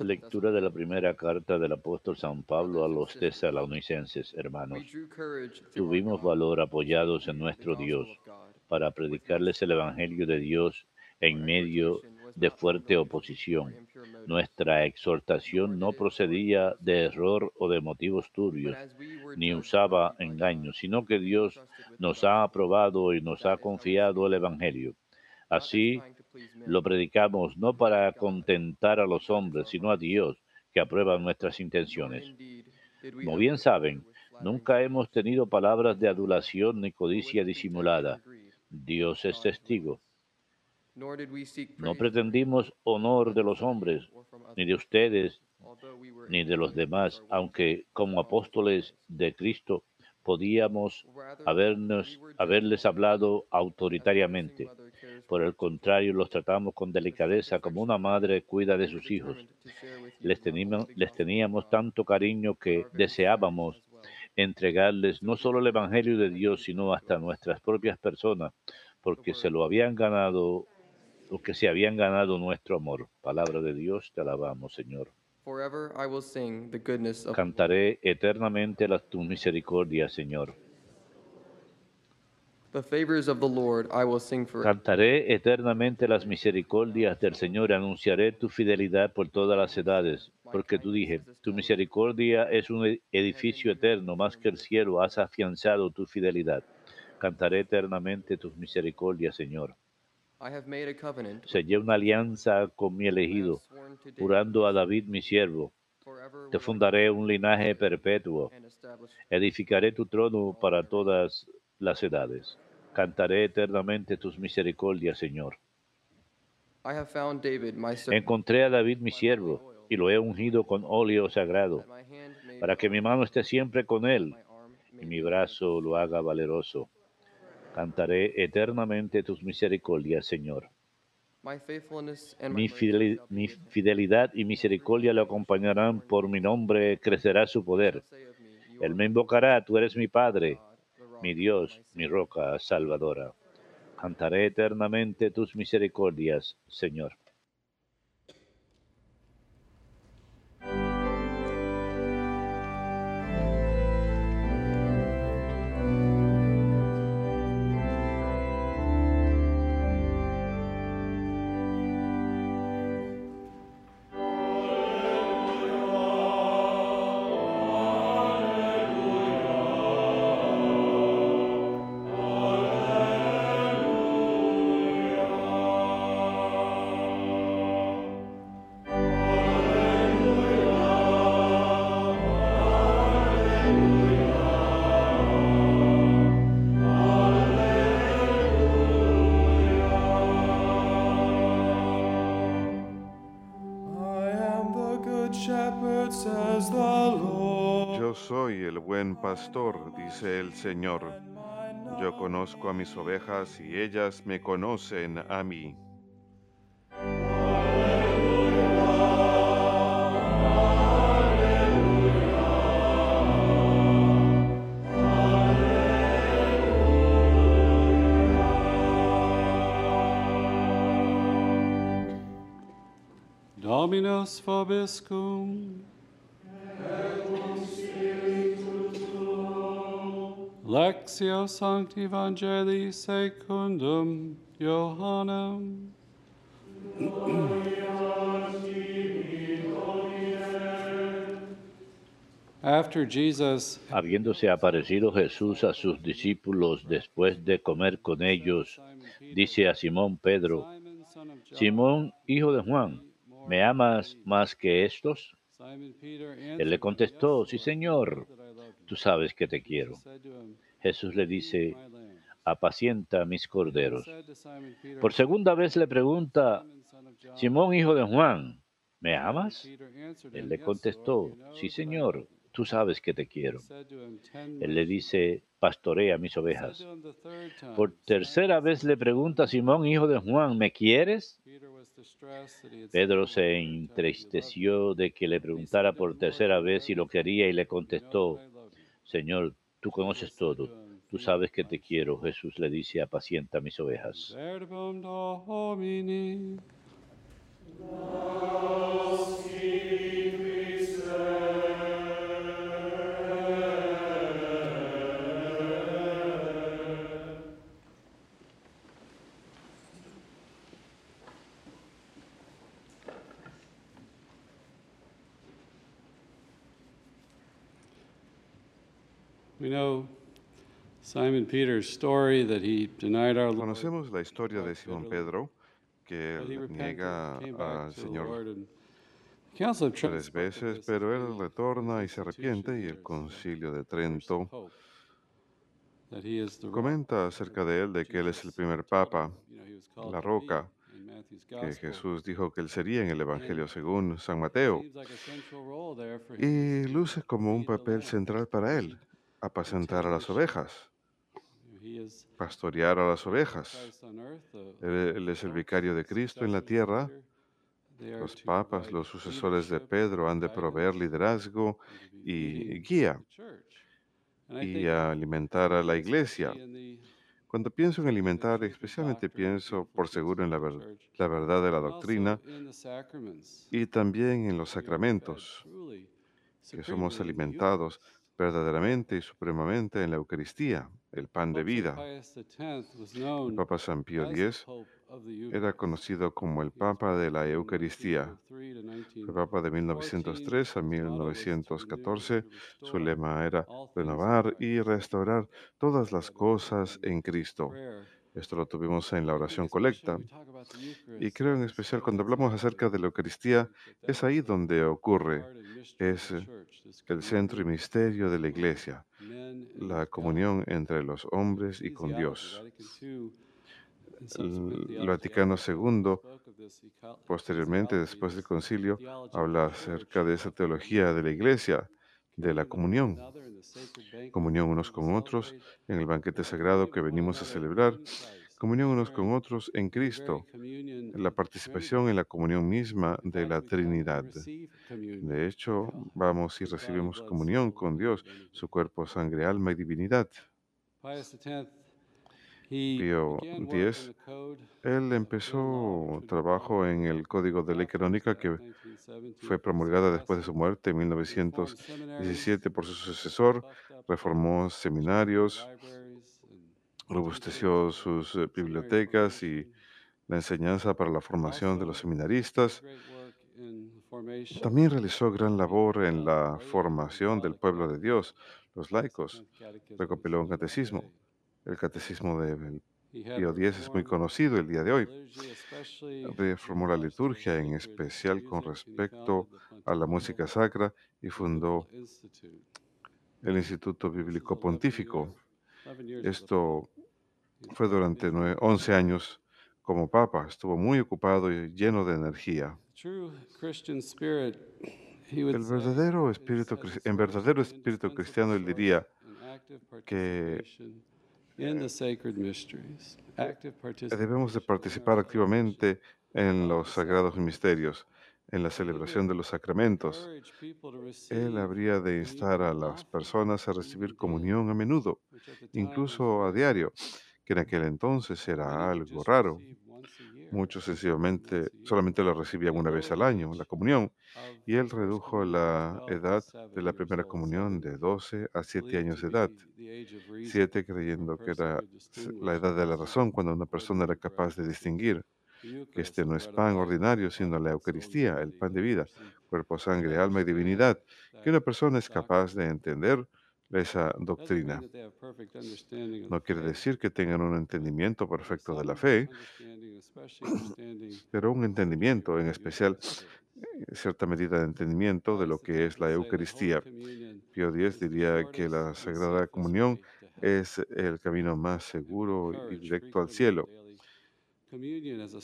Lectura de la primera carta del apóstol San Pablo a los tesalonicenses, hermanos. Tuvimos valor apoyados en nuestro Dios para predicarles el Evangelio de Dios en medio de fuerte oposición. Nuestra exhortación no procedía de error o de motivos turbios, ni usaba engaños, sino que Dios nos ha aprobado y nos ha confiado el Evangelio. Así lo predicamos no para contentar a los hombres, sino a Dios, que aprueba nuestras intenciones. Como bien saben, nunca hemos tenido palabras de adulación ni codicia disimulada. Dios es testigo. No pretendimos honor de los hombres, ni de ustedes, ni de los demás, aunque como apóstoles de Cristo podíamos habernos, haberles hablado autoritariamente. Por el contrario, los tratamos con delicadeza como una madre cuida de sus hijos. Les teníamos, les teníamos tanto cariño que deseábamos entregarles no solo el Evangelio de Dios, sino hasta nuestras propias personas, porque se lo habían ganado, porque se habían ganado nuestro amor. Palabra de Dios, te alabamos, Señor. Cantaré eternamente las tu misericordia, Señor. The favors of the Lord I will sing forever. Cantaré eternamente las misericordias del Señor, anunciaré tu fidelidad por todas las edades, porque tú dije, tu misericordia es un e- edificio eterno, más que el cielo, has afianzado tu fidelidad. Cantaré eternamente tus misericordias, Señor. I have made a covenant. Sellé una alianza con mi elegido, jurando a David mi siervo. Te fundaré un linaje perpetuo. Edificaré tu trono para todas las edades. Cantaré eternamente tus misericordias, Señor. Encontré a David mi siervo y lo he ungido con óleo sagrado, para que mi mano esté siempre con él y mi brazo lo haga valeroso. Cantaré eternamente tus misericordias, Señor. Mi, fidelidad y misericordia le acompañarán, por mi nombre crecerá su poder. Él me invocará, tú eres mi Padre, mi Dios, mi roca salvadora. Cantaré eternamente tus misericordias, Señor. Buen pastor, dice el Señor. Yo conozco a mis ovejas y ellas me conocen a mí. Dominus vobiscum. Lectio Sancti Evangelii secundum Johannem. Habiéndose aparecido Jesús a sus discípulos después de comer con ellos, dice a Simón Pedro, Simón, hijo de Juan, ¿me amas más que estos? Él le contestó, "Yes, sí Señor, you know that I love you." tú sabes que te quiero. Jesús le dice, apacienta mis corderos. Por segunda vez le pregunta, "Simon, son of John, Simón, hijo de Juan, ¿me amas? Él le "Yes, contestó, sí Señor, love you." tú sabes que te quiero. said to him, "Tend Él le sheep." dice, pastorea mis ovejas. Por "Simon, tercera vez le pregunta Simón, hijo de Juan, ¿me quieres? Pedro se entristeció de que le preguntara por tercera vez si lo quería y le contestó, Señor, tú conoces todo, tú sabes que te quiero. Jesús le dice, apacienta mis ovejas. Verbum Domini. We know Simon Peter's story that he denied our Lord. Conocemos la historia de Simón Pedro, que niega al Señor tres veces, pero él retorna y se arrepiente y el concilio de Trento comenta acerca de él de que él es el primer papa, la roca, que. Jesús dijo que él sería en el Evangelio según San Mateo, y luce como un papel central para él, apacentar a las ovejas, pastorear a las ovejas. The- Él, él es el vicario de Cristo en la tierra. Los papas, los sucesores de Pedro, han de proveer liderazgo y guía y alimentar a la iglesia. Cuando pienso en alimentar, especialmente pienso por seguro en la, ver- verdad de la doctrina y también en los sacramentos, que somos alimentados verdaderamente y supremamente en la Eucaristía, el pan de vida. El Papa San Pío X era conocido como el Papa de la Eucaristía. 1903 to Fue Papa de 1903 a 1914. Su lema era renovar y restaurar todas las cosas en Cristo. Esto lo tuvimos en la oración colecta. Y creo en especial cuando hablamos acerca de la Eucaristía, es ahí donde ocurre, es el centro y misterio de la Iglesia, la comunión entre los hombres y con Dios. El Vaticano II, posteriormente, después del concilio, habla acerca de esa teología de la Iglesia, de la comunión, comunión unos con otros en el banquete sagrado que venimos a celebrar, comunión unos con otros en Cristo, la participación en la comunión misma de la Trinidad. De hecho, vamos y recibimos comunión con Dios, su cuerpo, sangre, alma y divinidad. Pío X, él empezó trabajo en el Código de Ley Canónica que fue promulgada después de su muerte en 1917 por su sucesor, reformó seminarios, robusteció sus eh, bibliotecas y la enseñanza para la formación de los seminaristas. También realizó gran labor en la formación del pueblo de Dios, los laicos. Recopiló un catecismo. El catecismo de Pío X es muy conocido el día de hoy. Reformó la liturgia, en especial con respecto a la música sacra, y fundó el Instituto Bíblico Pontífico. Esto fue durante nue- 11 años como papa. Estuvo muy ocupado y lleno de energía. El verdadero espíritu, en verdadero espíritu cristiano, él diría que debemos de participar activamente en los sagrados misterios, en la celebración de los sacramentos. Él habría de instar a las personas a recibir comunión a menudo, incluso a diario, que en aquel entonces era algo raro. Muchos sencillamente solamente lo recibían una vez al año, la comunión, y él redujo la edad de la primera comunión de 12 a 7 años de edad. 7 creyendo que era la edad de la razón cuando una persona era capaz de distinguir que este no es pan ordinario, sino la Eucaristía, el pan de vida, cuerpo, sangre, alma y divinidad, que una persona es capaz de entender esa doctrina. No quiere decir que tengan un entendimiento perfecto de la fe, pero un entendimiento, en especial eh, cierta medida de entendimiento de lo que es la Eucaristía. Pío X diría que la Sagrada Comunión es el camino más seguro y directo al cielo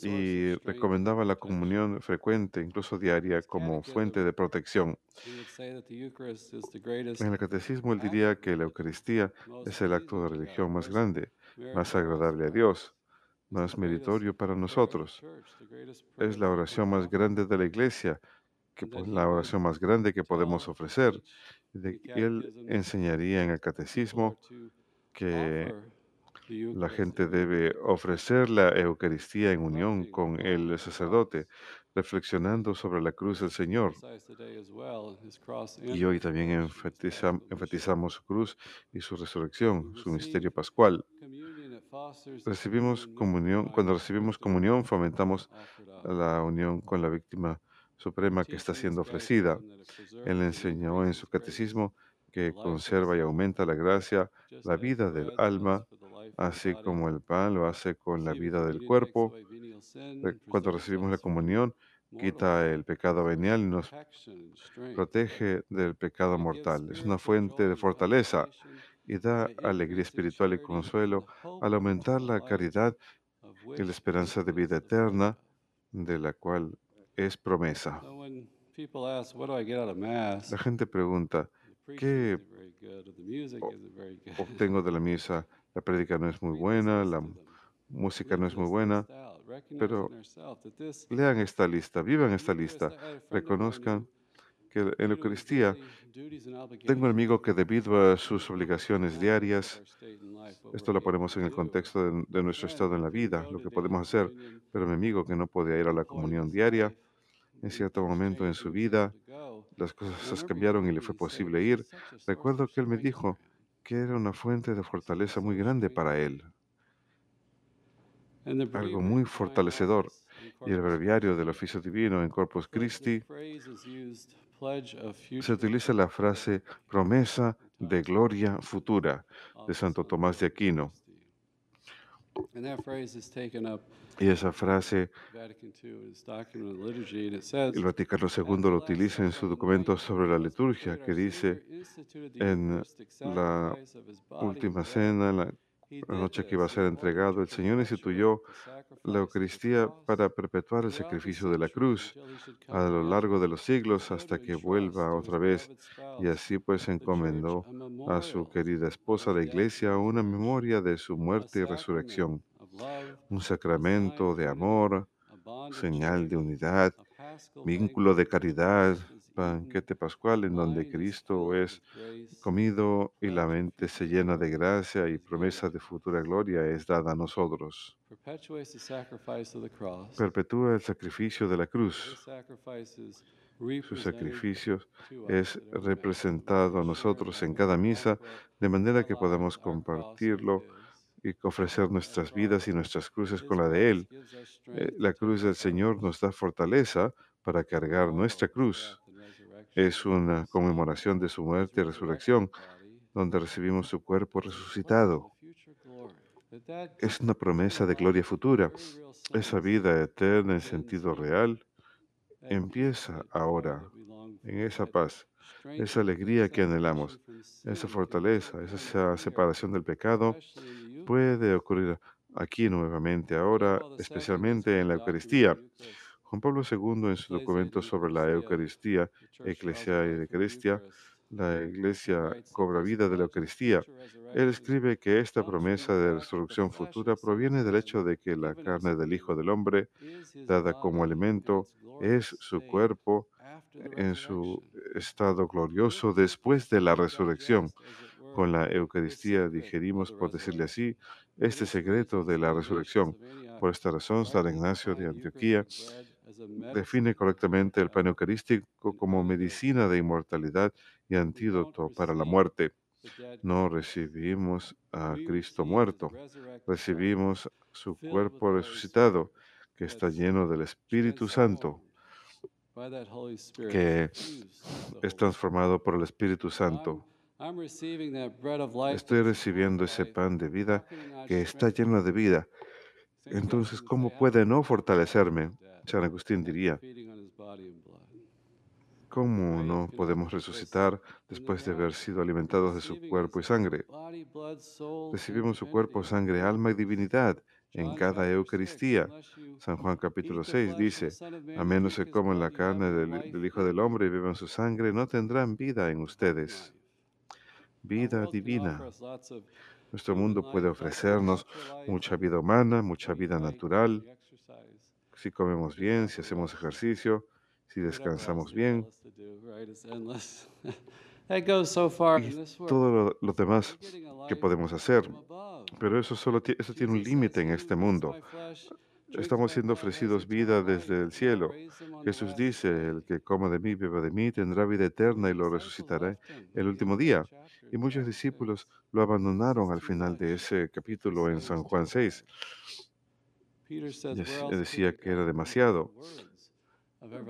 y recomendaba la comunión frecuente, incluso diaria, como fuente de protección. En el catecismo él diría que la Eucaristía es el acto de religión más grande, más agradable a Dios, más meritorio para nosotros. Es la oración más grande de la iglesia, que po- la oración más grande que podemos ofrecer. Y él enseñaría en el catecismo que la gente debe ofrecer la Eucaristía en unión con el sacerdote, reflexionando sobre la cruz del Señor. Y hoy también enfatiza- enfatizamos su cruz y su resurrección, su misterio pascual. Recibimos comunión, cuando recibimos comunión, fomentamos la unión con la víctima suprema que está siendo ofrecida. Él enseñó en su catecismo que conserva y aumenta la gracia, la vida del alma, así como el pan lo hace con la vida del cuerpo. Cuando recibimos la comunión, quita el pecado venial y nos protege del pecado mortal. Es una fuente de fortaleza y da alegría espiritual y consuelo al aumentar la caridad y la esperanza de vida eterna, de la cual es promesa. La gente pregunta, ¿qué obtengo de la misa? La prédica no es muy buena, la música no es muy buena, pero lean esta lista, vivan esta lista, reconozcan que en la Eucaristía tengo un amigo que debido a sus obligaciones diarias, esto lo ponemos en el contexto de, de nuestro estado en la vida, lo que podemos hacer, pero mi amigo que no podía ir a la comunión diaria, en cierto momento en su vida, las cosas cambiaron y le fue posible ir. Recuerdo que él me dijo que era una fuente de fortaleza muy grande para él, algo muy fortalecedor. Y el breviario del oficio divino en Corpus Christi se utiliza la frase promesa de gloria futura de Santo Tomás de Aquino. Y esa frase el Vaticano II lo utiliza en su documento sobre la liturgia, que dice en la última cena, la, la noche que iba a ser entregado, el Señor instituyó la Eucaristía para perpetuar el sacrificio de la cruz a lo largo de los siglos hasta que vuelva otra vez. Y así pues encomendó a su querida esposa, la Iglesia, una memoria de su muerte y resurrección, un sacramento de amor, señal de unidad, vínculo de caridad, banquete pascual en donde Cristo es comido y la mente se llena de gracia y promesa de futura gloria es dada a nosotros. Perpetúa el sacrificio de la cruz. Su sacrificio es representado a nosotros en cada misa de manera que podamos compartirlo y ofrecer nuestras vidas y nuestras cruces con la de Él. Eh, La cruz del Señor nos da fortaleza para cargar nuestra cruz. Es una conmemoración de su muerte y resurrección, donde recibimos su cuerpo resucitado. Es una promesa de gloria futura. Esa vida eterna en sentido real empieza ahora, en esa paz, esa alegría que anhelamos, esa fortaleza, esa separación del pecado puede ocurrir aquí nuevamente ahora, especialmente en la Eucaristía. Juan Pablo II, en su documento sobre la Eucaristía, Eclesia y Eucaristía, la Iglesia cobra vida de la Eucaristía. Él escribe que esta promesa de resurrección futura proviene del hecho de que la carne del Hijo del Hombre, dada como alimento, es su cuerpo en su estado glorioso después de la resurrección. Con la Eucaristía digerimos, por decirle así, este secreto de la resurrección. Por esta razón, San Ignacio de Antioquía define correctamente el pan eucarístico como medicina de inmortalidad y antídoto para la muerte. No recibimos a Cristo muerto, recibimos su cuerpo resucitado, que está lleno del Espíritu Santo, que es transformado por el Espíritu Santo. Estoy recibiendo ese pan de vida que está lleno de vida. Entonces, ¿cómo puede no fortalecerme? San Agustín diría, ¿cómo no podemos resucitar después de haber sido alimentados de su cuerpo y sangre? Recibimos su cuerpo, sangre, alma y divinidad en cada Eucaristía. San Juan capítulo 6 dice, a menos que coman la carne del, del Hijo del Hombre y beban su sangre, no tendrán vida en ustedes. Vida divina. Nuestro mundo puede ofrecernos mucha vida humana, mucha vida natural, si comemos bien, si hacemos ejercicio, si descansamos bien y todo lo, lo demás que podemos hacer. Pero eso solo eso tiene un límite en este mundo. estamos siendo ofrecidos vida desde el cielo. Jesús dice, el que coma de mí, beba de mí, tendrá vida eterna y lo resucitaré el último día. Y muchos discípulos lo abandonaron al final de ese capítulo en San Juan 6. Dec- Decía que era demasiado.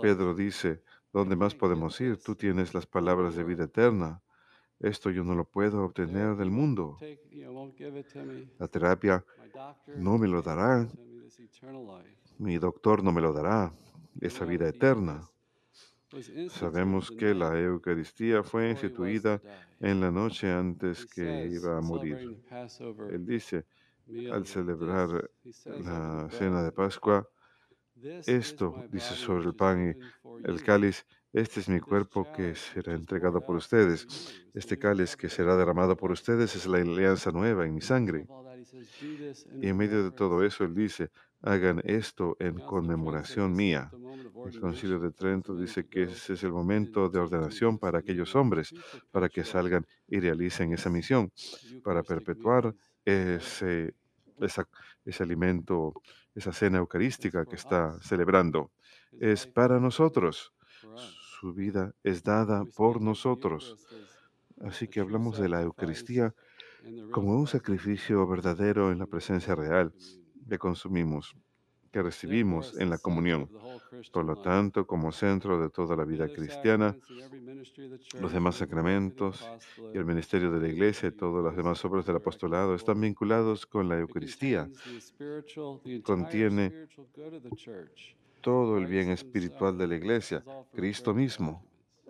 Pedro dice, ¿dónde más podemos ir? Tú tienes las palabras de vida eterna. Esto yo no lo puedo obtener del mundo. La terapia no me lo dará. Mi doctor no me lo dará. Esa vida eterna. Sabemos que la Eucaristía fue instituida en la noche antes que iba a morir. Él dice, al celebrar la cena de Pascua, esto dice sobre el pan y el cáliz, este es mi cuerpo que será entregado por ustedes. Este cáliz que será derramado por ustedes es la alianza nueva en mi sangre. Y en medio de todo eso, él dice, hagan esto en conmemoración mía. El Concilio de Trento dice que ese es el momento de ordenación para aquellos hombres, para que salgan y realicen esa misión, para perpetuar ese, esa- ese alimento, esa cena eucarística que está celebrando. Es para nosotros. Su vida es dada por nosotros. Así que hablamos de la Eucaristía como un sacrificio verdadero en la presencia real que consumimos, que recibimos en la comunión. Por lo tanto, como centro de toda la vida cristiana, los demás sacramentos y el ministerio de la Iglesia y todas las demás obras del apostolado están vinculados con la Eucaristía. Contiene todo el bien espiritual de la Iglesia, Cristo mismo.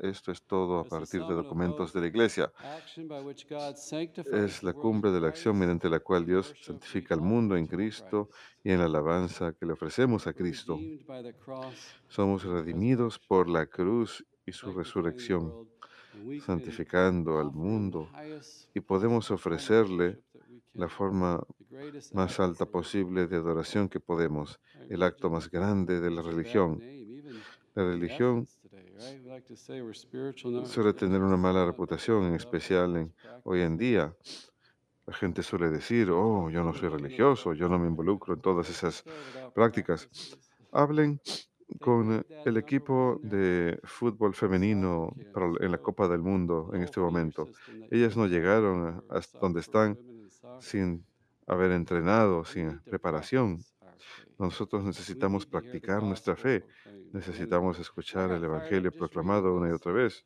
Esto es todo a partir de documentos de la Iglesia. Es la cumbre de la acción mediante la cual Dios santifica al mundo en Cristo y en la alabanza que le ofrecemos a Cristo. Somos redimidos por la cruz y su resurrección, santificando al mundo y podemos ofrecerle la forma más alta posible de adoración que podemos, el acto más grande de la religión. La religión suele tener una mala reputación, en especial hoy en día. La gente suele decir, oh, yo no soy religioso, yo no me involucro en todas esas prácticas. Hablen con el equipo de fútbol femenino en la Copa del Mundo en este momento. Ellas no llegaron hasta donde están sin haber entrenado, sin preparación. Nosotros necesitamos practicar nuestra fe. Necesitamos escuchar el Evangelio proclamado una y otra vez.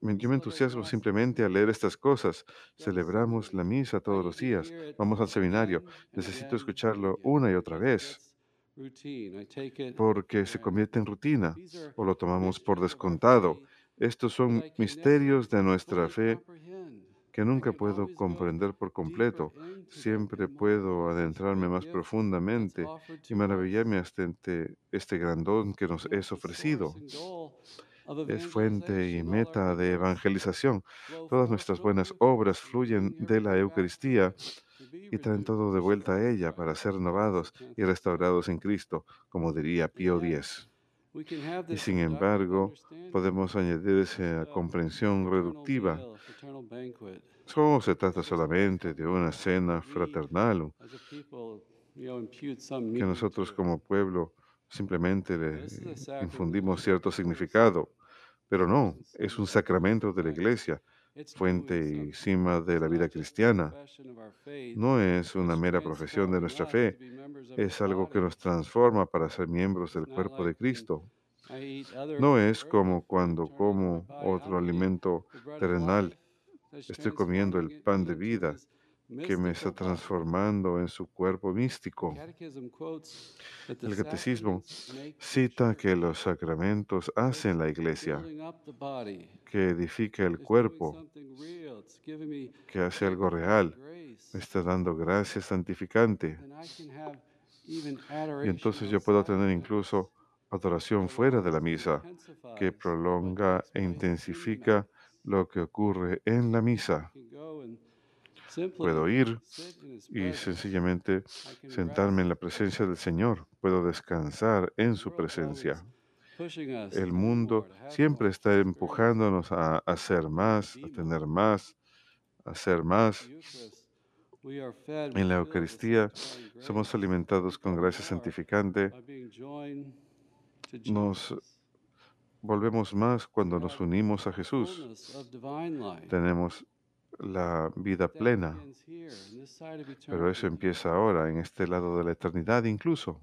Yo me entusiasmo simplemente al leer estas cosas. Celebramos la misa todos los días. Vamos al seminario. Necesito escucharlo una y otra vez porque se convierte en rutina o lo tomamos por descontado. Estos son misterios de nuestra fe que nunca puedo comprender por completo. Siempre puedo adentrarme más profundamente y maravillarme hasta ante este gran don que nos es ofrecido. Es fuente y meta de evangelización. Todas nuestras buenas obras fluyen de la Eucaristía y traen todo de vuelta a ella para ser renovados y restaurados en Cristo, como diría Pío X. Y sin embargo, podemos añadir esa comprensión reductiva. ¿Cómo se trata solamente de una cena fraternal que nosotros como pueblo simplemente le infundimos cierto significado? Pero no, es un sacramento de la iglesia, fuente y cima de la vida cristiana. No es una mera profesión de nuestra fe, es algo que nos transforma para ser miembros del cuerpo de Cristo. No es como cuando como otro alimento terrenal. Estoy comiendo el pan de vida que me está transformando en su cuerpo místico. El catecismo cita que los sacramentos hacen la iglesia, que edifica el cuerpo, que hace algo real, me está dando gracia santificante. Y entonces yo puedo tener incluso adoración fuera de la misa, que prolonga e intensifica lo que ocurre en la misa. Puedo ir y sencillamente sentarme en la presencia del Señor. Puedo descansar en su presencia. El mundo siempre está empujándonos a hacer más, a tener más, a hacer más. En la Eucaristía somos alimentados con gracia santificante. Nos volvemos más cuando nos unimos a Jesús. Tenemos la vida plena, pero eso empieza ahora, en este lado de la eternidad incluso.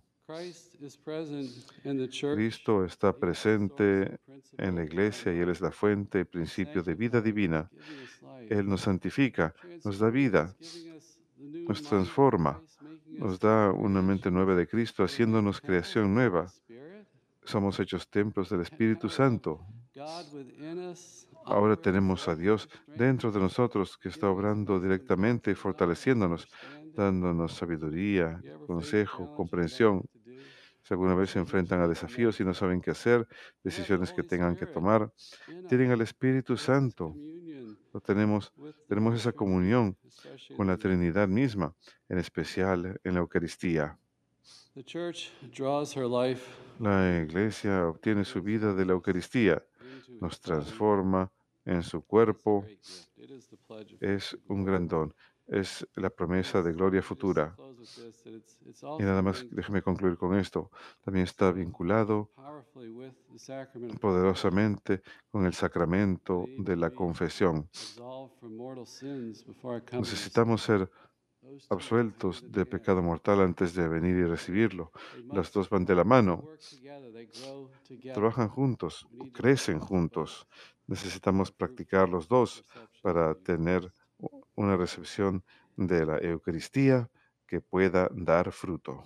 Cristo está presente en la iglesia y Él es la fuente y principio de vida divina. Él nos santifica, nos da vida, nos transforma, nos da una mente nueva de Cristo, haciéndonos creación nueva. Somos hechos templos del Espíritu Santo. Ahora tenemos a Dios dentro de nosotros que está obrando directamente y fortaleciéndonos, dándonos sabiduría, consejo, comprensión. Si alguna vez se enfrentan a desafíos y no saben qué hacer, decisiones que tengan que tomar, tienen al Espíritu Santo. Lo tenemos, tenemos esa comunión con la Trinidad misma, en especial en la Eucaristía. La iglesia obtiene su vida de la Eucaristía, nos transforma en su cuerpo. Es un gran don, es la promesa de gloria futura. Y nada más, déjeme concluir con esto. También está vinculado poderosamente con el sacramento de la confesión. Necesitamos ser absueltos de pecado mortal antes de venir y recibirlo. Las dos van de la mano, trabajan juntos, crecen juntos. Necesitamos practicar los dos para tener una recepción de la Eucaristía que pueda dar fruto.